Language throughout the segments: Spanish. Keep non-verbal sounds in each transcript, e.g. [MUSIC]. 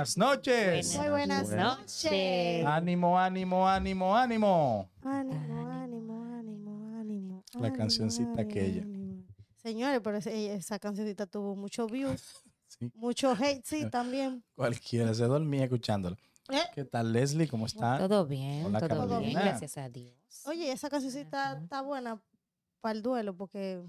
buenas noches. Muy buenas Buenas noches. Ánimo, ánimo, ánimo, ánimo. Ánimo, ánimo, ánimo, ánimo. La ánimo, cancioncita aquella. ánimo. Señores, pero esa cancioncita tuvo mucho views, [LAUGHS] Sí, mucho hate, sí, también. [LAUGHS] cualquiera se dormía escuchándolo. Eh, ¿Qué tal, Leslie? ¿Cómo está? Todo bien, Hola, todo Carolina. bien, gracias a Dios. Oye, esa cancioncita está buena para el duelo porque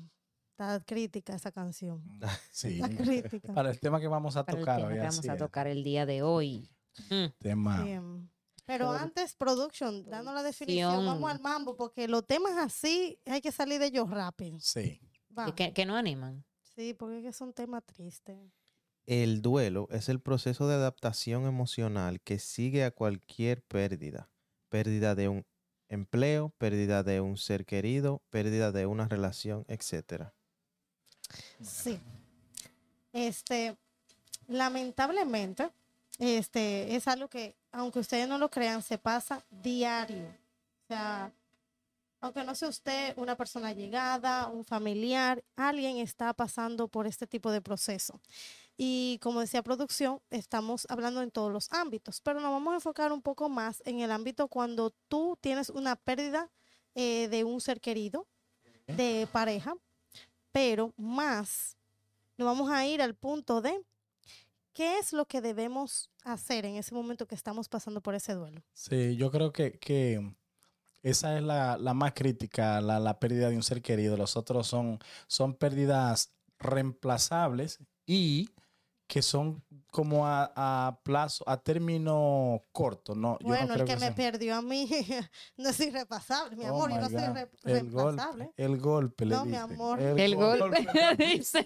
está crítica esa canción. [LAUGHS] Sí. Está crítica. Para el tema que vamos a Para el tocar tema hoy. que vamos a es. tocar el día de hoy. Mm, Tema. Bien. Pero antes, production, dando la definición, vamos al mambo, porque los temas así hay que salir de ellos rápido. Sí. Y que, que no animan. Sí, porque es que son temas tristes. El duelo es el proceso de adaptación emocional que sigue a cualquier pérdida. Pérdida de un empleo, pérdida de un ser querido, pérdida de una relación, etc. Sí. Este, lamentablemente, este, es algo que, aunque ustedes no lo crean, se pasa diario. O sea, aunque no sea usted una persona llegada, un familiar, alguien está pasando por este tipo de proceso. Y como decía producción, estamos hablando en todos los ámbitos, pero nos vamos a enfocar un poco más en el ámbito cuando tú tienes una pérdida eh, de un ser querido, de pareja, pero más nos vamos a ir al punto de qué es lo que debemos hacer en ese momento que estamos pasando por ese duelo. Sí, yo creo que, que esa es la, la más crítica, la, la pérdida de un ser querido. Los otros son, son pérdidas reemplazables y que son como a, a plazo, a término corto. No, yo no bueno, el creo que me sean- perdió a mí [LAUGHS] no es irrepasable, mi Oh amor, yo no soy God. re- el golpe, el golpe le No, mi amor. El golpe, [LAUGHS] dicen,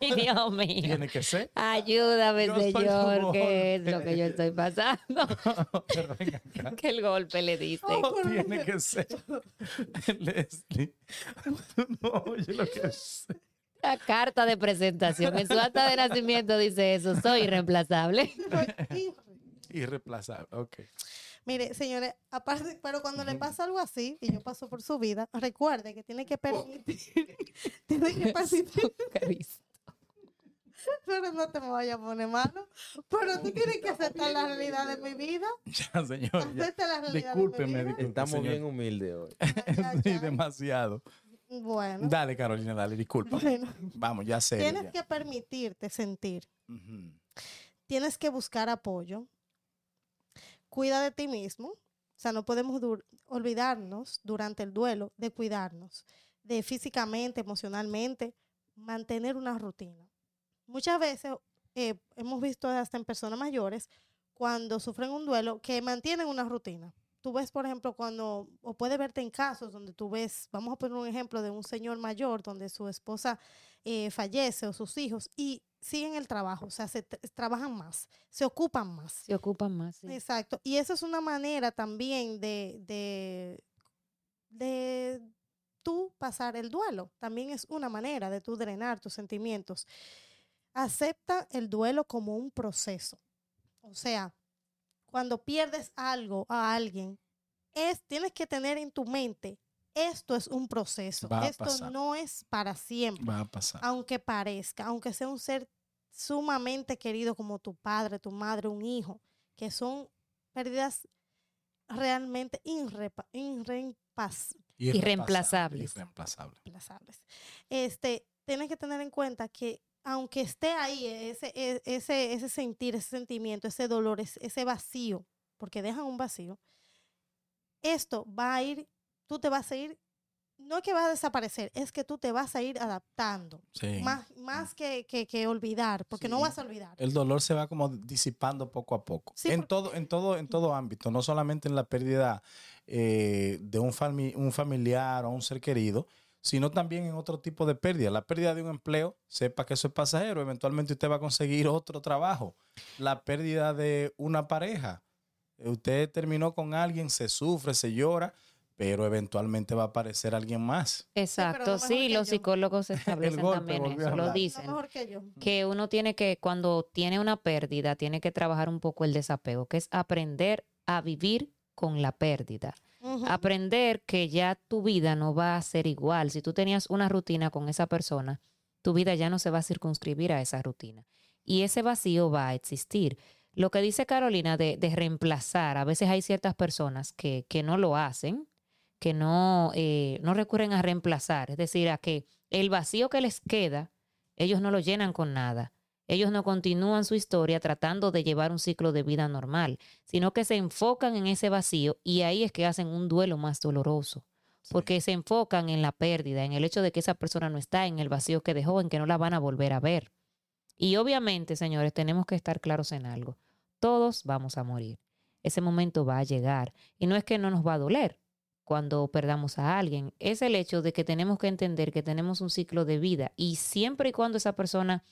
ay Dios mío. Tiene que ser. Ayúdame, Señor, ¿qué es lo que yo estoy pasando? [LAUGHS] Pero venga acá. que el golpe le dice. Oh, Tiene que ser. Leslie. No oyes lo que es. La carta de presentación. En su acta de nacimiento dice eso. Soy irreemplazable. [LAUGHS] Irreemplazable. Ok. Mire, señores, aparte, pero cuando le pasa algo así, y yo paso por su vida, recuerde que tiene que permitir, [LAUGHS] tiene que [LAUGHS] permitir, pero no te me vayas a poner malo, pero tú tienes que aceptar la realidad de mi vida, Ya, señor. ya. acepta la realidad Discúlpeme, de mi vida. Estamos señor. bien humildes hoy. Ya, Sí, ya. demasiado. Bueno, Dale, Carolina, dale, disculpa. bueno, Vamos, ya sé. tienes que permitirte sentir, tienes que buscar apoyo, cuida de ti mismo, o sea, no podemos dur- olvidarnos durante el duelo de cuidarnos, de físicamente, emocionalmente, mantener una rutina. Muchas veces eh, hemos visto hasta en personas mayores, cuando sufren un duelo, que mantienen una rutina. Tú ves, por ejemplo, cuando, o puedes verte en casos donde tú ves, vamos a poner un ejemplo de un señor mayor donde su esposa eh, fallece o sus hijos y siguen el trabajo, o sea, se tra- trabajan más, se ocupan más. Se ocupan más. sí. Exacto. Y esa es una manera también de, de, de tú pasar el duelo. También es una manera de tú drenar tus sentimientos. Acepta el duelo como un proceso. O sea, cuando pierdes algo a alguien, es, tienes que tener en tu mente, esto es un proceso. Va a Esto pasar. no es para siempre Va a pasar. aunque parezca, aunque sea un ser sumamente querido como tu padre, tu madre, un hijo, que son pérdidas realmente irrepa- Irreemplazables. Irreemplazable. reemplazables. Este, tienes que tener en cuenta que aunque esté ahí ese, e- ese, ese sentir, ese sentimiento, ese dolor, ese, vacío, porque dejan un vacío, esto va a ir, tú te vas a ir, no es que va a desaparecer, es que tú te vas a ir adaptando. Sí. Más, más que, que- que olvidar, porque no vas a olvidar. El dolor se va como disipando poco a poco. Sí, en porque- todo, en todo, en todo ámbito, no solamente en la pérdida eh, de un, fami- un familiar o un ser querido, sino también en otro tipo de pérdida. La pérdida de un empleo, sepa que eso es pasajero, eventualmente usted va a conseguir otro trabajo. La pérdida de una pareja, usted terminó con alguien, se sufre, se llora, pero eventualmente va a aparecer alguien más. Exacto, sí, los yo. psicólogos [LAUGHS] establecen golpe también eso, lo dicen. mejor que yo. que uno tiene que, cuando tiene una pérdida, tiene que trabajar un poco el desapego, que es aprender a vivir con la pérdida. Aprender que ya tu vida no va a ser igual. Si tú tenías una rutina con esa persona, tu vida ya no se va a circunscribir a esa rutina. Y ese vacío va a existir. Lo que dice Carolina de, de reemplazar, a veces hay ciertas personas que, que no lo hacen, que no, eh, no recurren a reemplazar, es decir, a que el vacío que les queda, ellos no lo llenan con nada. Ellos no continúan su historia tratando de llevar un ciclo de vida normal, sino que se enfocan en ese vacío y ahí es que hacen un duelo más doloroso, porque se enfocan en la pérdida, en el hecho de que esa persona no está en el vacío que dejó, en que no la van a volver a ver. Y obviamente, señores, tenemos que estar claros en algo. Todos vamos a morir. Ese momento va a llegar y no es que no nos va a doler cuando perdamos a alguien, es el hecho de que tenemos que entender que tenemos un ciclo de vida y siempre y cuando esa persona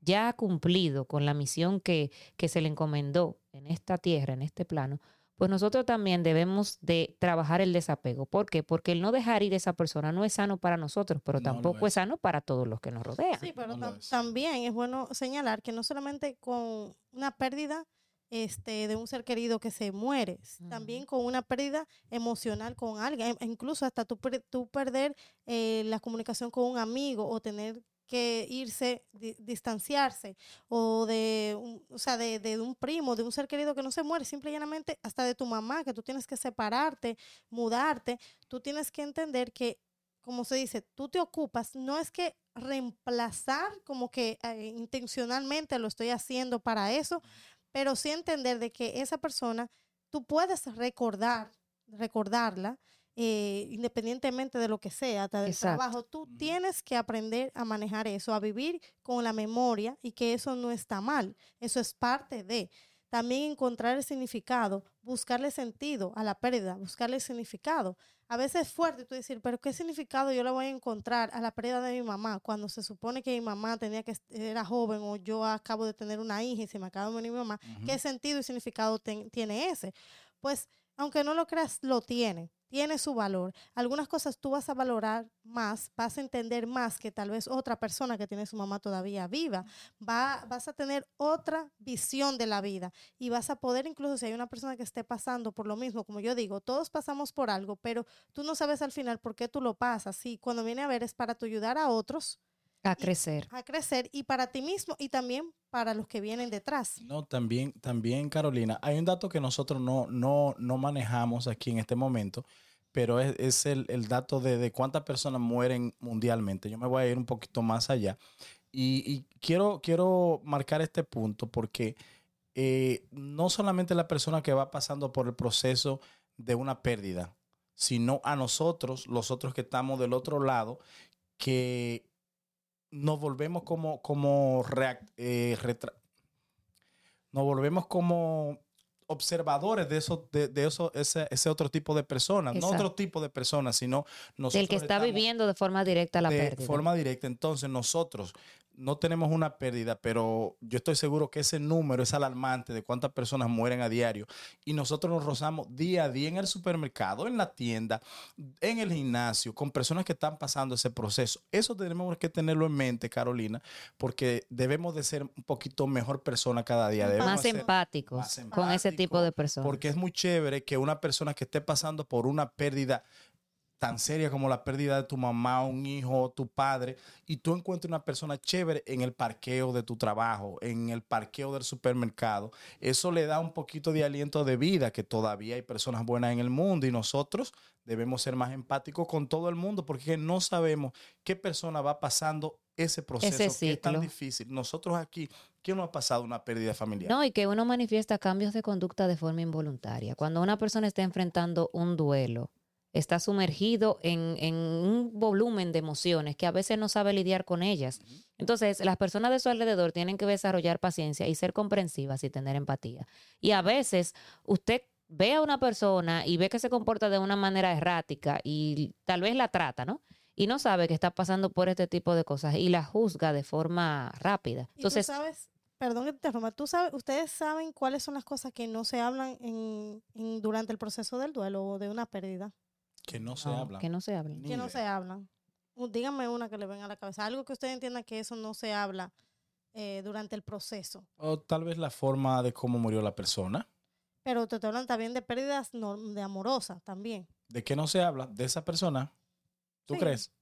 ya ha cumplido con la misión que, que se le encomendó en esta tierra, en este plano, pues nosotros también debemos de trabajar el desapego. ¿Por qué? Porque el no dejar ir a esa persona no es sano para nosotros, pero No tampoco es es. sano para todos los que nos rodean. Sí, pero No lo tam- es. también es bueno señalar que no solamente con una pérdida este, de un ser querido que se muere, también con una pérdida emocional con alguien, e- incluso hasta tú, tú perder eh, la comunicación con un amigo o tener que irse, di- distanciarse, o de, un, o sea, de, de un primo, de un ser querido que no se muere, simple y llanamente hasta de tu mamá, que tú tienes que separarte, mudarte, tú tienes que entender que como se dice, tú te ocupas, no es que reemplazar como que eh, intencionalmente lo estoy haciendo para eso, pero sí entender de que esa persona, tú puedes recordar, recordarla, eh, independientemente de lo que sea, hasta del Exacto. trabajo, tú tienes que aprender a manejar eso, a vivir con la memoria y que eso no está mal, eso es parte de. También encontrar el significado, buscarle sentido a la pérdida, buscarle significado. A veces es fuerte tú decir, pero ¿qué significado yo le voy a encontrar a la pérdida de mi mamá cuando se supone que mi mamá tenía que era joven o yo acabo de tener una hija y se me acaba de morir mi mamá? Ujú. ¿Qué sentido y significado ten- tiene ese? Pues, aunque no lo creas, lo tiene, tiene su valor. Algunas cosas tú vas a valorar más, vas a entender más que tal vez otra persona que tiene su mamá todavía viva. Va, vas a tener otra visión de la vida y vas a poder, incluso si hay una persona que esté pasando por lo mismo, como yo digo, todos pasamos por algo, pero tú no sabes al final por qué tú lo pasas. Y cuando viene a ver es para tu ayudar a otros A crecer. a crecer y para ti mismo y también para los que vienen detrás. No, también, también, Carolina, hay un dato que nosotros no, no, no manejamos aquí en este momento, pero es, es el, el dato de, de cuántas personas mueren mundialmente. Yo me voy a ir un poquito más allá. Y, y quiero, quiero marcar este punto porque eh, no solamente la persona que va pasando por el proceso de una pérdida, sino a nosotros, los otros que estamos del otro lado, que nos volvemos como, como reac- eh, retra- nos volvemos como observadores de eso, de, de eso, ese, ese otro tipo de personas, no otro tipo de personas, sino nosotros Del que está viviendo de forma directa la de pérdida. forma directa. Entonces nosotros no tenemos una pérdida, pero yo estoy seguro que ese número es alarmante de cuántas personas mueren a diario y nosotros nos rozamos día a día en el supermercado, en la tienda, en el gimnasio, con personas que están pasando ese proceso. Eso tenemos que tenerlo en mente, Carolina, porque debemos de ser un poquito mejor persona cada día. Debemos más empáticos más con ese tipo de personas. porque es muy chévere que una persona que esté pasando por una pérdida tan seria como la pérdida de tu mamá, un hijo, tu padre, y tú encuentres una persona chévere en el parqueo de tu trabajo, en el parqueo del supermercado. Eso le da un poquito de aliento de vida, que todavía hay personas buenas en el mundo y nosotros debemos ser más empáticos con todo el mundo porque no sabemos qué persona va pasando ese proceso que es tan difícil. Nosotros aquí, ¿quién no ha pasado una pérdida familiar? No, y que uno manifiesta cambios de conducta de forma involuntaria. Cuando una persona está enfrentando un duelo, está sumergido en, en un volumen de emociones que a veces no sabe lidiar con ellas. Entonces, las personas de su alrededor tienen que desarrollar paciencia y ser comprensivas y tener empatía. Y a veces usted ve a una persona y ve que se comporta de una manera errática y tal vez la trata, ¿no? Y no sabe que está pasando por este tipo de cosas y la juzga de forma rápida. Y Entonces, tú sabes, perdón que te interrumpa, tú sabes, ustedes saben cuáles son las cosas que no se hablan en, en- durante el proceso del duelo o de una pérdida, Que no se no, habla. que no se hablen. Ni que no se hablan. Díganme una que le venga a la cabeza, algo que ustedes entiendan que eso no se habla eh, durante el proceso. O tal vez la forma de cómo murió la persona. Pero te hablando también de pérdidas nor- de amorosas también. ¿De qué no se habla? De esa persona. ¿Tú Sí. crees?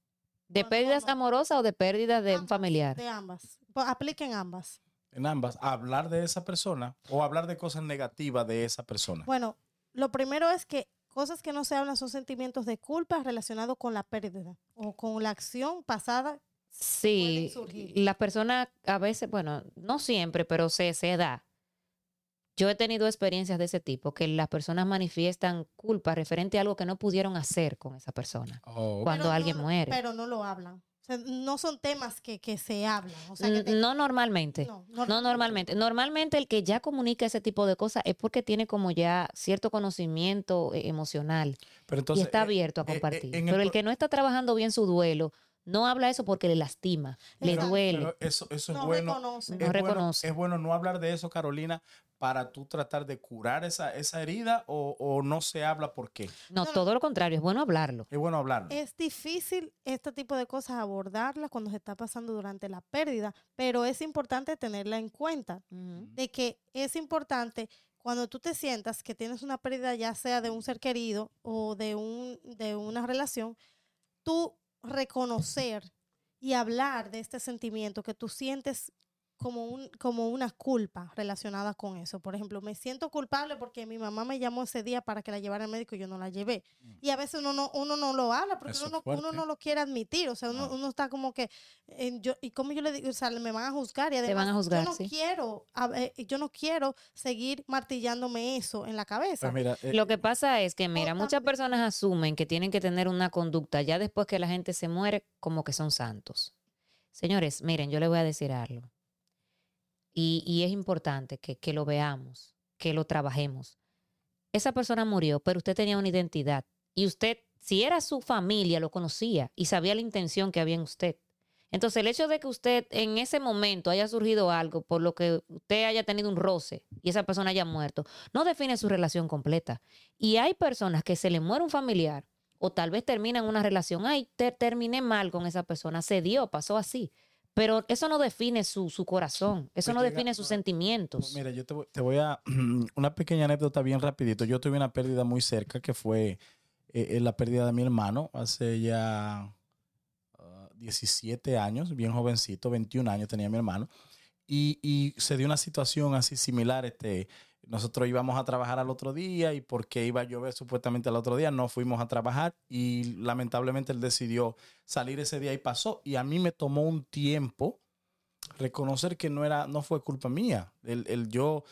¿De Bueno, pérdidas amorosas o de pérdidas de un familiar? De ambas. Pues apliquen ambas. En ambas, hablar de esa persona o hablar de cosas negativas de esa persona. Bueno, lo primero es que cosas que no se hablan son sentimientos de culpa relacionados con la pérdida o con la acción pasada. Sí, pueden surgir. la persona a veces, bueno, no siempre, pero se, se da. Yo he tenido experiencias de ese tipo, que las personas manifiestan culpa referente a algo que no pudieron hacer con esa persona Oh, cuando Pero alguien muere. Pero no lo hablan. Sea, no son temas que, que se hablan. O sea, que N- te- no normalmente. no, No normalmente. Normalmente el que ya comunica ese tipo de cosas es porque tiene como ya cierto conocimiento eh, emocional pero entonces, y está eh, abierto a eh, eh, compartir. Pero el que no está trabajando bien su duelo, no habla eso porque le lastima, le duele. pero eso, eso es no bueno. reconoce. No es, bueno reconoce. es bueno no hablar de eso, Carolina, para tú tratar de curar esa, esa herida o, o no se habla por qué. No, todo lo contrario, es bueno hablarlo. Es bueno hablarlo. Es difícil este tipo de cosas abordarlas cuando se está pasando durante la pérdida, pero es importante tenerla en cuenta. de que es importante cuando tú te sientas que tienes una pérdida, ya sea de un ser querido o de, un, de una relación, tú reconocer y hablar de este sentimiento que tú sientes como, un, como una culpa relacionada con eso. Por ejemplo, me siento culpable porque mi mamá me llamó ese día para que la llevara al médico y yo no la llevé. Y a veces uno no, uno no lo habla porque uno uno no lo quiere admitir. O sea, uno, Ah. uno está como que, eh, yo, ¿y cómo yo le digo? O sea, me van a juzgar y además van a juzgar, yo no sí. quiero, a ver, yo no quiero seguir martillándome eso en la cabeza. Pues mira, eh, Lo que pasa es que, mira, muchas personas asumen que tienen que tener una conducta ya después que la gente se muere como que son santos. Señores, miren, yo les voy a decir algo. Y, es importante que, que lo veamos, que lo trabajemos. Esa persona murió, pero usted tenía una identidad. Y usted, si era su familia, lo conocía y sabía la intención que había en usted. Entonces, el hecho de que usted en ese momento haya surgido algo por lo que usted haya tenido un roce y esa persona haya muerto, no define su relación completa. Y hay personas que se le muere un familiar o tal vez terminan una relación, ay, te- terminé mal con esa persona, se dio, pasó así. Pero eso no define su, su corazón, eso Pues no llega- define sus sentimientos. Mira, yo te voy, te voy a [CLEARS THROAT] una pequeña anécdota bien rapidito. Yo tuve una pérdida muy cerca que fue eh, eh, la pérdida de mi hermano hace ya ah, 17 años, bien jovencito, 21 años tenía mi hermano. Y, y se dio una situación así similar. Este, nosotros íbamos a trabajar al otro día y porque iba a llover supuestamente al otro día, no fuimos a trabajar y lamentablemente él decidió salir ese día y pasó. Y a mí me tomó un tiempo reconocer que no era, no fue culpa mía. El, el yo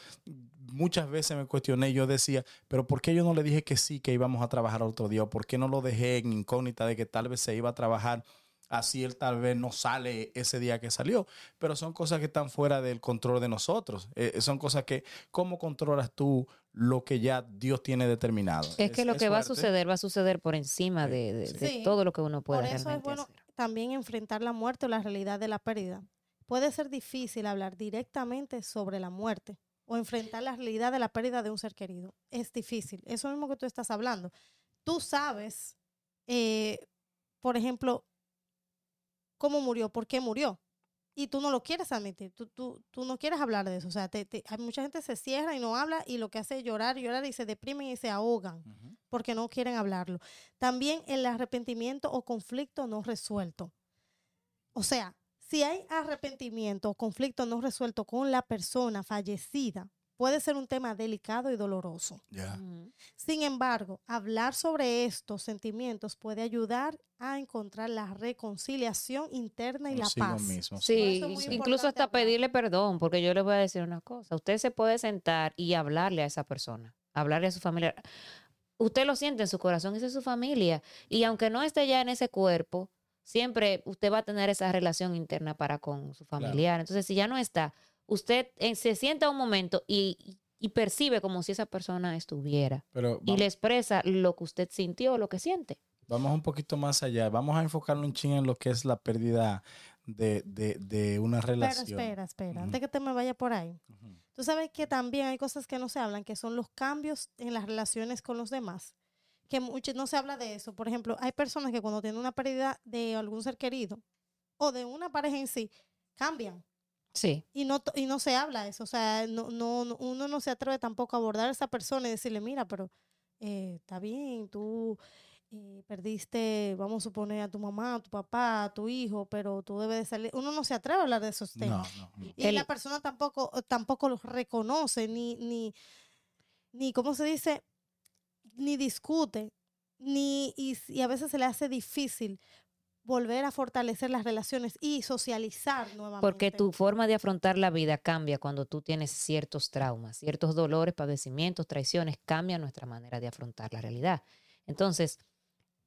muchas veces me cuestioné, yo decía, pero ¿por qué yo no le dije que sí, que íbamos a trabajar otro día? ¿O por qué no lo dejé en incógnita de que tal vez se iba a trabajar? Así él tal vez no sale ese día que salió, pero son cosas que están fuera del control de nosotros. Eh, son cosas que, ¿cómo controlas tú lo que ya Dios tiene determinado? Es que lo que va a suceder va a suceder por encima Sí, de, de- sí. de Sí. todo lo que uno pueda Por eso es bueno hacer. también enfrentar la muerte o la realidad de la pérdida. Puede ser difícil hablar directamente sobre la muerte o enfrentar la realidad de la pérdida de un ser querido. Es difícil. Eso mismo que tú estás hablando. Tú sabes, eh, por ejemplo, cómo murió, por qué murió. Y tú no lo quieres admitir, tú, tú, tú no quieres hablar de eso. O sea, te- te- hay mucha gente se cierra y no habla y lo que hace es llorar, llorar y se deprimen y se ahogan porque no quieren hablarlo. También el arrepentimiento o conflicto no resuelto. O sea, si hay arrepentimiento o conflicto no resuelto con la persona fallecida, puede ser un tema delicado y doloroso. Sin embargo, hablar sobre estos sentimientos puede ayudar a encontrar la reconciliación interna y la paz. mismo. Sí, es incluso hasta hablar. pedirle perdón, porque yo les voy a decir una cosa. Usted se puede sentar y hablarle a esa persona, hablarle a su familia. Usted lo siente en su corazón, esa es su familia. Y aunque no esté ya en ese cuerpo, siempre usted va a tener esa relación interna para con su familiar. Entonces, si ya no está, usted eh, se sienta un momento y, y percibe como si esa persona estuviera Pero y vamos- le expresa lo que usted sintió, lo que siente. Vamos un poquito más allá. Vamos a enfocarnos un ching en lo que es la pérdida de, de, de una Pero relación. espera, espera, Ujú. antes que te me vaya por ahí. Tú sabes que también hay cosas que no se hablan, que son los cambios en las relaciones con los demás. Que mucho, no se habla de eso. Por ejemplo, hay personas que cuando tienen una pérdida de algún ser querido o de una pareja en sí, cambian. Sí. Y no, y no se habla eso. O sea, no, no, no- uno no se atreve tampoco a abordar a esa persona y decirle, mira, pero eh, está bien, tú eh, perdiste, vamos a suponer, a tu mamá, a tu papá, a tu hijo, pero tú debes de salir. Uno no se atreve a hablar de esos temas. no, no. Y El- la persona tampoco, tampoco los reconoce, ni, ni, ni, ¿cómo se dice? Ni discute, ni, y, y a veces se le hace difícil volver a fortalecer las relaciones y socializar nuevamente. Porque tu forma de afrontar la vida cambia cuando tú tienes ciertos traumas, ciertos dolores, padecimientos, traiciones, cambia nuestra manera de afrontar la realidad. Entonces,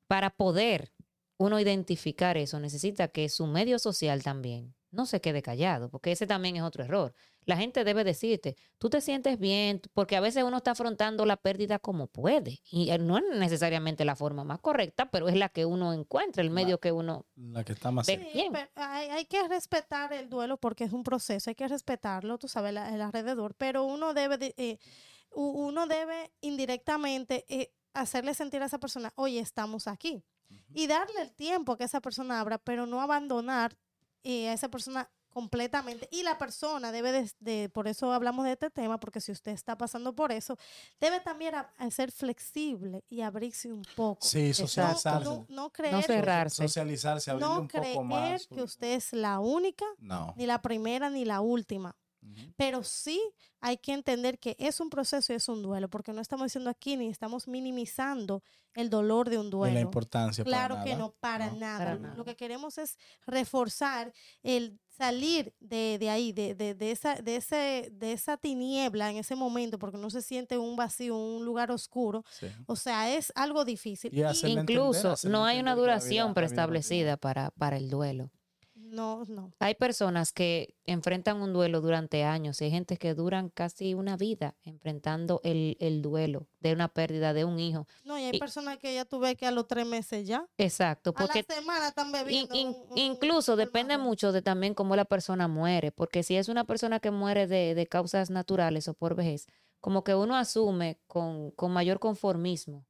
para poder uno identificar eso, necesita que su medio social también no se quede callado, porque ese también es otro error. La gente debe decirte, tú te sientes bien, porque a veces uno está afrontando la pérdida como puede, y eh, no es necesariamente la forma más correcta, pero es la que uno encuentra, el medio que uno... La que está más. Sí, bien. pero hay, hay que respetar el duelo porque es un proceso, hay que respetarlo, tú sabes, la- el alrededor, pero uno debe, de, eh, uno debe indirectamente eh, hacerle sentir a esa persona, oye, estamos aquí. Y darle el tiempo que esa persona abra, pero no abandonar eh, a esa persona completamente. Y la persona debe de, de- por eso hablamos de este tema, porque si usted está pasando por eso, debe también a- a ser flexible y abrirse un poco. Sí, No, socializarse. no, no creer, No cerrarse. Socializarse, abrirle no un poco creer más. que usted es la única, No. ni la primera, ni la última. Pero sí hay que entender que es un proceso y es un duelo, porque no estamos diciendo aquí ni estamos minimizando el dolor de un De la duelo. importancia. para Claro que nada. no, para, No. nada. Para Lo- nada. Lo que queremos es reforzar el salir de, de ahí, de, de, de esa, de, ese, de esa tiniebla en ese momento, porque no se siente un vacío, un lugar oscuro. Sí. O sea, es algo difícil. Y hacerle entender, Incluso no hay una duración preestablecida para, para el duelo. No, no. Hay personas que enfrentan un duelo durante años. y Hay gente que duran casi una vida enfrentando el, el duelo de una pérdida de un hijo. No, y hay Y- personas que ya tuve que a los tres meses ya. Exacto, A la porque semana están bebiendo. in- un- un- incluso un depende mucho de también cómo la persona muere, porque si es una persona que muere de, de causas naturales o por vejez, como que uno asume con, con mayor conformismo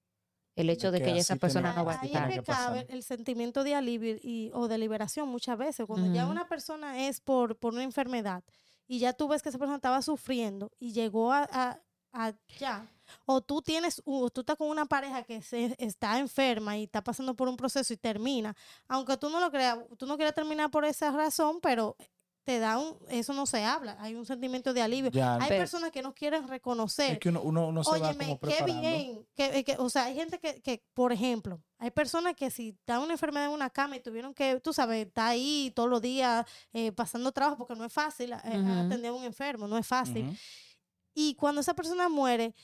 el hecho de que que ya esa persona no va a Ahí estar. es que que cabe pasar. el sentimiento de alivio y, o de liberación muchas veces. Cuando ya Ujú. una persona es por, por una enfermedad y ya tú ves que esa persona estaba sufriendo y llegó a, a- allá, o tú tienes, o tú estás con una pareja que se, está enferma y está pasando por un proceso y termina, aunque tú no lo creas, tú no quieres terminar por esa razón, pero te da un, eso no se habla, hay un sentimiento de alivio. Ya, Hay Pero- personas que no quieren reconocer es que uno, uno, uno se va Óyeme, como qué bien. Que, que- o sea, hay gente que, que, por ejemplo, hay personas que si está una enfermedad en una cama y tuvieron que, tú sabes, está ahí todos los días eh, pasando trabajo porque no es fácil eh, Ujú. atender a un enfermo, no es fácil. Ujú. Y cuando esa persona muere,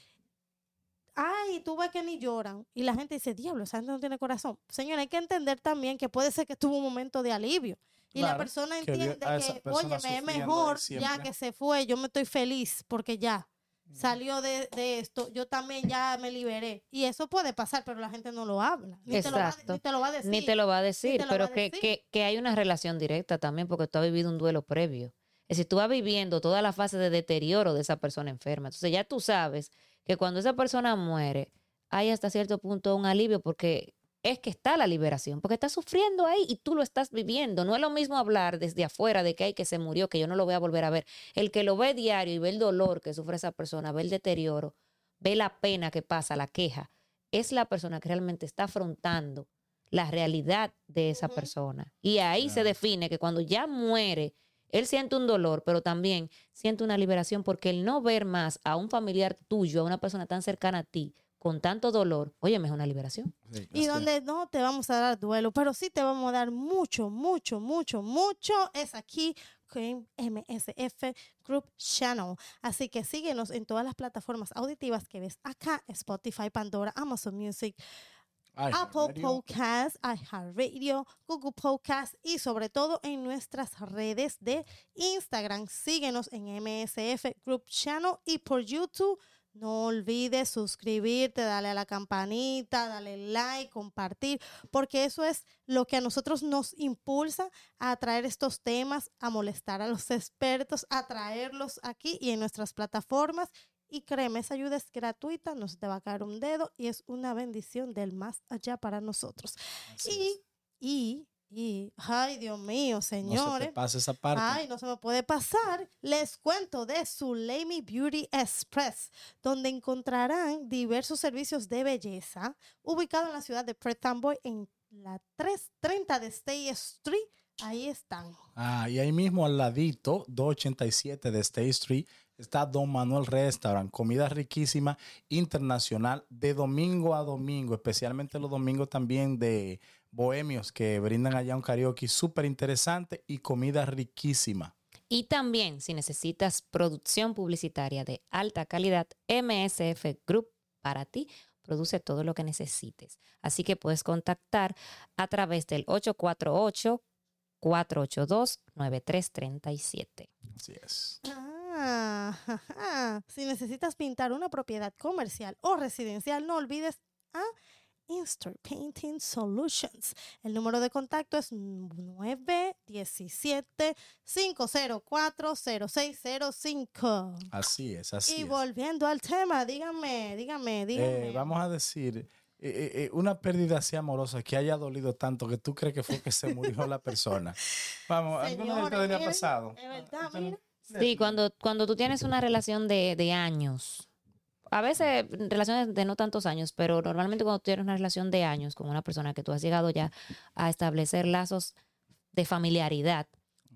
ay, tú ves que ni lloran. Y la gente dice, diablo, esa gente no tiene corazón. Señora, hay que entender también que puede ser que tuvo un momento de alivio. Y la persona entiende que, persona oye, me es mejor ya que se fue, yo me estoy feliz porque ya salió de, de esto, yo también ya me liberé. Y eso puede pasar, pero la gente no lo habla. Ni, te lo, va, Exacto. ni te lo va a decir. Ni te lo va a decir, pero que, que hay una relación directa también porque tú has vivido un duelo previo. Es decir, tú vas viviendo toda la fase de deterioro de esa persona enferma. Entonces ya tú sabes que cuando esa persona muere, hay hasta cierto punto un alivio porque es que está la liberación, porque está sufriendo ahí y tú lo estás viviendo. No es lo mismo hablar desde afuera de que hay que se murió, que yo no lo voy a volver a ver. El que lo ve diario y ve el dolor que sufre esa persona, ve el deterioro, ve la pena que pasa, la queja, es la persona que realmente está afrontando la realidad de esa persona. Y ahí se define que cuando ya muere, él siente un dolor, pero también siente una liberación porque el no ver más a un familiar tuyo, a una persona tan cercana a ti, con tanto dolor, oye, es una liberación. Sí, Y donde no te vamos a dar duelo, pero sí te vamos a dar mucho, mucho, mucho, mucho, es aquí en MSF Group Channel. Así que síguenos en todas las plataformas auditivas que ves acá, Spotify, Pandora, Amazon Music, Apple radio. Podcasts, iHeartRadio, Google Podcasts y sobre todo en nuestras redes de Instagram. Síguenos en MSF Group Channel y por YouTube. No olvides suscribirte, darle a la campanita, darle like, compartir, porque eso es lo que a nosotros nos impulsa a traer estos temas, a molestar a los expertos, a traerlos aquí y en nuestras plataformas. Y créeme, esa ayuda es gratuita, no se te va a caer un dedo y es una bendición del más allá para nosotros. Así Y, es. y Y, ay, Dios mío, No se señores. te pase esa parte. Ay, no se me puede pasar. Les cuento de Sulemi Beauty Express, donde encontrarán diversos servicios de belleza, ubicado en la ciudad de Perth Amboy, en la 330 de State Street. Ahí están. Ah, y ahí mismo al ladito, 287 de State Street, está Don Manuel Restaurant, comida riquísima, internacional, de domingo a domingo, especialmente los domingos también de bohemios que brindan allá un karaoke súper interesante y comida riquísima. Y también, si necesitas producción publicitaria de alta calidad, MSF Group para ti produce todo lo que necesites. Así que puedes contactar a través del 848-482-9337. Así es. Ah, [LAUGHS] si necesitas pintar una propiedad comercial o residencial, no olvides a Instar Painting Solutions. El número de contacto es 917-504-0605. Así es, así Y es. volviendo al tema, dígame, dígame, dígame. Eh, vamos a decir, eh, eh, eh, una pérdida así amorosa que haya dolido tanto que tú crees que fue que se murió la persona. [LAUGHS] Vamos, ¿alguna vez te Señores, había miren, pasado? es verdad, mira. Sí, cuando, cuando tú tienes una relación de, de años, a veces relaciones de no tantos años, pero normalmente cuando tú tienes una relación de años con una persona que tú has llegado ya a establecer lazos de familiaridad,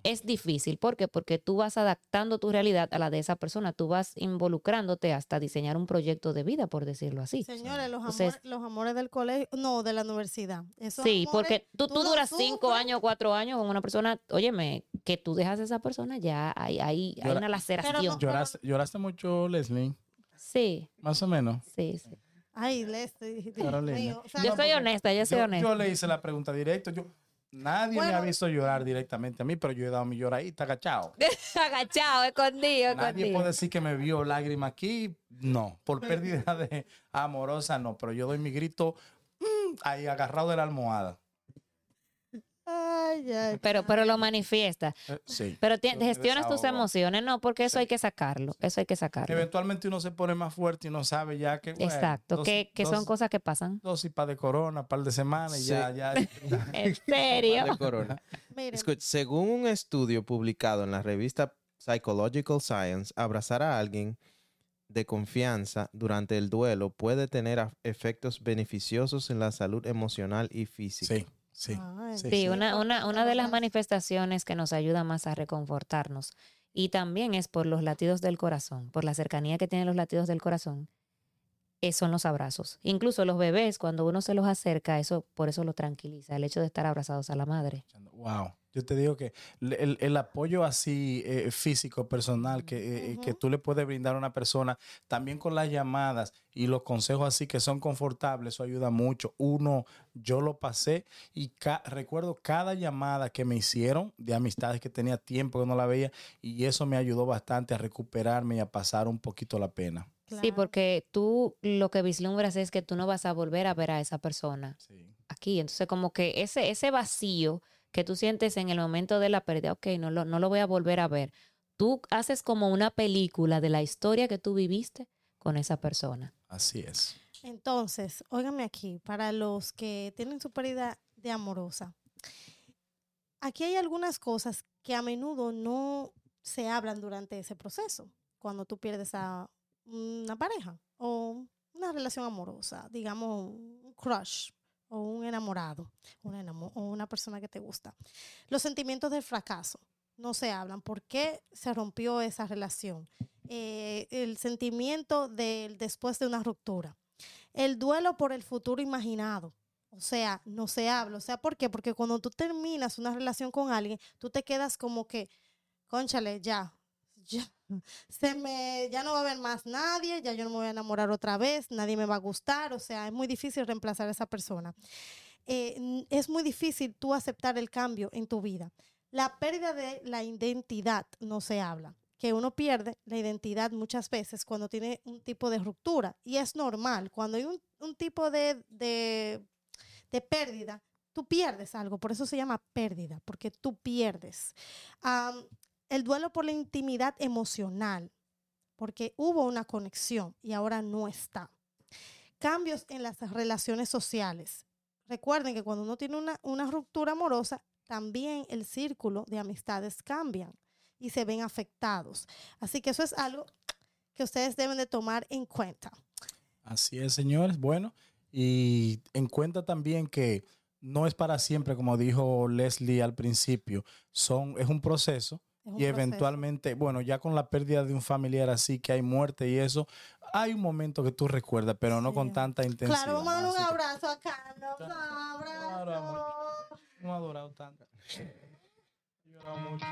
es difícil. ¿Por qué? Porque tú vas adaptando tu realidad a la de esa persona, tú vas involucrándote hasta diseñar un proyecto de vida, por decirlo así. Señores, los, Entonces- amores, los amores del colegio, no, de la universidad. Esos Sí, amores, porque tú, tú tú duras cinco sufres. años, cuatro años con una persona, óyeme, que tú dejas a esa persona, ya hay, hay, hay Llora- una laceración. no- ¿Lloraste, lloraste mucho, Leslie? Sí, Más o menos. sí, sí. Ay, Leslie. Carolina. mío, o sea, Yo No, soy honesta, yo soy Yo, honesta. yo le hice la pregunta directa. Yo, nadie me ha visto llorar directamente a mí, pero yo he dado mi lloradita agachado. [LAUGHS] Agachado, escondido, Nadie escondido. puede decir que me vio lágrima aquí. No, por pérdida de amorosa no, pero yo doy mi grito mm, ahí agarrado de la almohada. Ay, ay. Pero, pero lo manifiesta. Eh, sí. Pero me gestionas tus emociones, no, porque eso Sí. hay que sacarlo. Eso hay que sacarlo. Eventualmente uno se pone más fuerte y uno sabe ya que. bueno, Exacto, dos- que, que son dos- cosas que pasan. Dosis para de corona, par de semanas y Sí. ya, ya. [LAUGHS] En [LAUGHS] serio. de corona. Escucha, según un estudio publicado en la revista Psychological Science, abrazar a alguien de confianza durante el duelo puede tener efectos beneficiosos en la salud emocional y física. Sí, sí. Ay, sí, Sí, una, una, una de las manifestaciones que nos ayuda más a reconfortarnos y también es por los latidos del corazón, por la cercanía que tienen los latidos del corazón, son los abrazos. Incluso los bebés, cuando uno se los acerca, eso por eso lo tranquiliza, el hecho de estar abrazados a la madre. Wow. Yo te digo que el, el apoyo así eh, físico, personal, que, eh, eh, que tú le puedes brindar a una persona, también con las llamadas y los consejos así que son confortables, eso ayuda mucho. Uno, yo lo pasé y ca- recuerdo cada llamada que me hicieron de amistades que tenía tiempo que no la veía y eso me ayudó bastante a recuperarme y a pasar un poquito la pena. Sí, porque tú lo que vislumbras es que tú no vas a volver a ver a esa persona Sí. aquí. Entonces, como que ese, ese vacío que tú sientes en el momento de la pérdida, ok, no lo, no lo voy a volver a ver. Tú haces como una película de la historia que tú viviste con esa persona. Así es. Entonces, óigame aquí, para los que tienen su pérdida de amorosa, aquí hay algunas cosas que a menudo no se hablan durante ese proceso, cuando tú pierdes a una pareja o una relación amorosa, digamos un crush o un enamorado, un enamo- o una persona que te gusta. Los sentimientos del fracaso no se hablan. ¿Por qué se rompió esa relación? Eh, el sentimiento del después de una ruptura. El duelo por el futuro imaginado. O sea, no se habla. O sea, ¿por qué? Porque cuando tú terminas una relación con alguien, tú te quedas como que, conchale, ya, ya, se me, ya no va a haber más nadie, ya yo no me voy a enamorar otra vez, nadie me va a gustar. O sea, es muy difícil reemplazar a esa persona. Eh, es muy difícil tú aceptar el cambio en tu vida. La pérdida de la identidad no se habla que uno pierde la identidad muchas veces cuando tiene un tipo de ruptura. Y es normal, cuando hay un, un tipo de, de, de pérdida, tú pierdes algo, por eso se llama pérdida, porque tú pierdes. Am, el duelo por la intimidad emocional, porque hubo una conexión y ahora no está. Cambios en las relaciones sociales, recuerden que cuando uno tiene una, ruptura amorosa, también el círculo de amistades cambian y se ven afectados. Así que eso es algo que ustedes deben de tomar en cuenta. Así es, señores. Bueno, y en cuenta también que no es para siempre, como dijo Leslie al principio, son, es un proceso Y proceso. eventualmente, bueno, ya con la pérdida de un familiar así, que hay muerte y eso, hay un momento que tú recuerdas, pero no con tanta intensidad. Claro, vamos a darle ¿no? un abrazo a Carlos. Un abrazo. No ha durado tanto. He llorado mucho.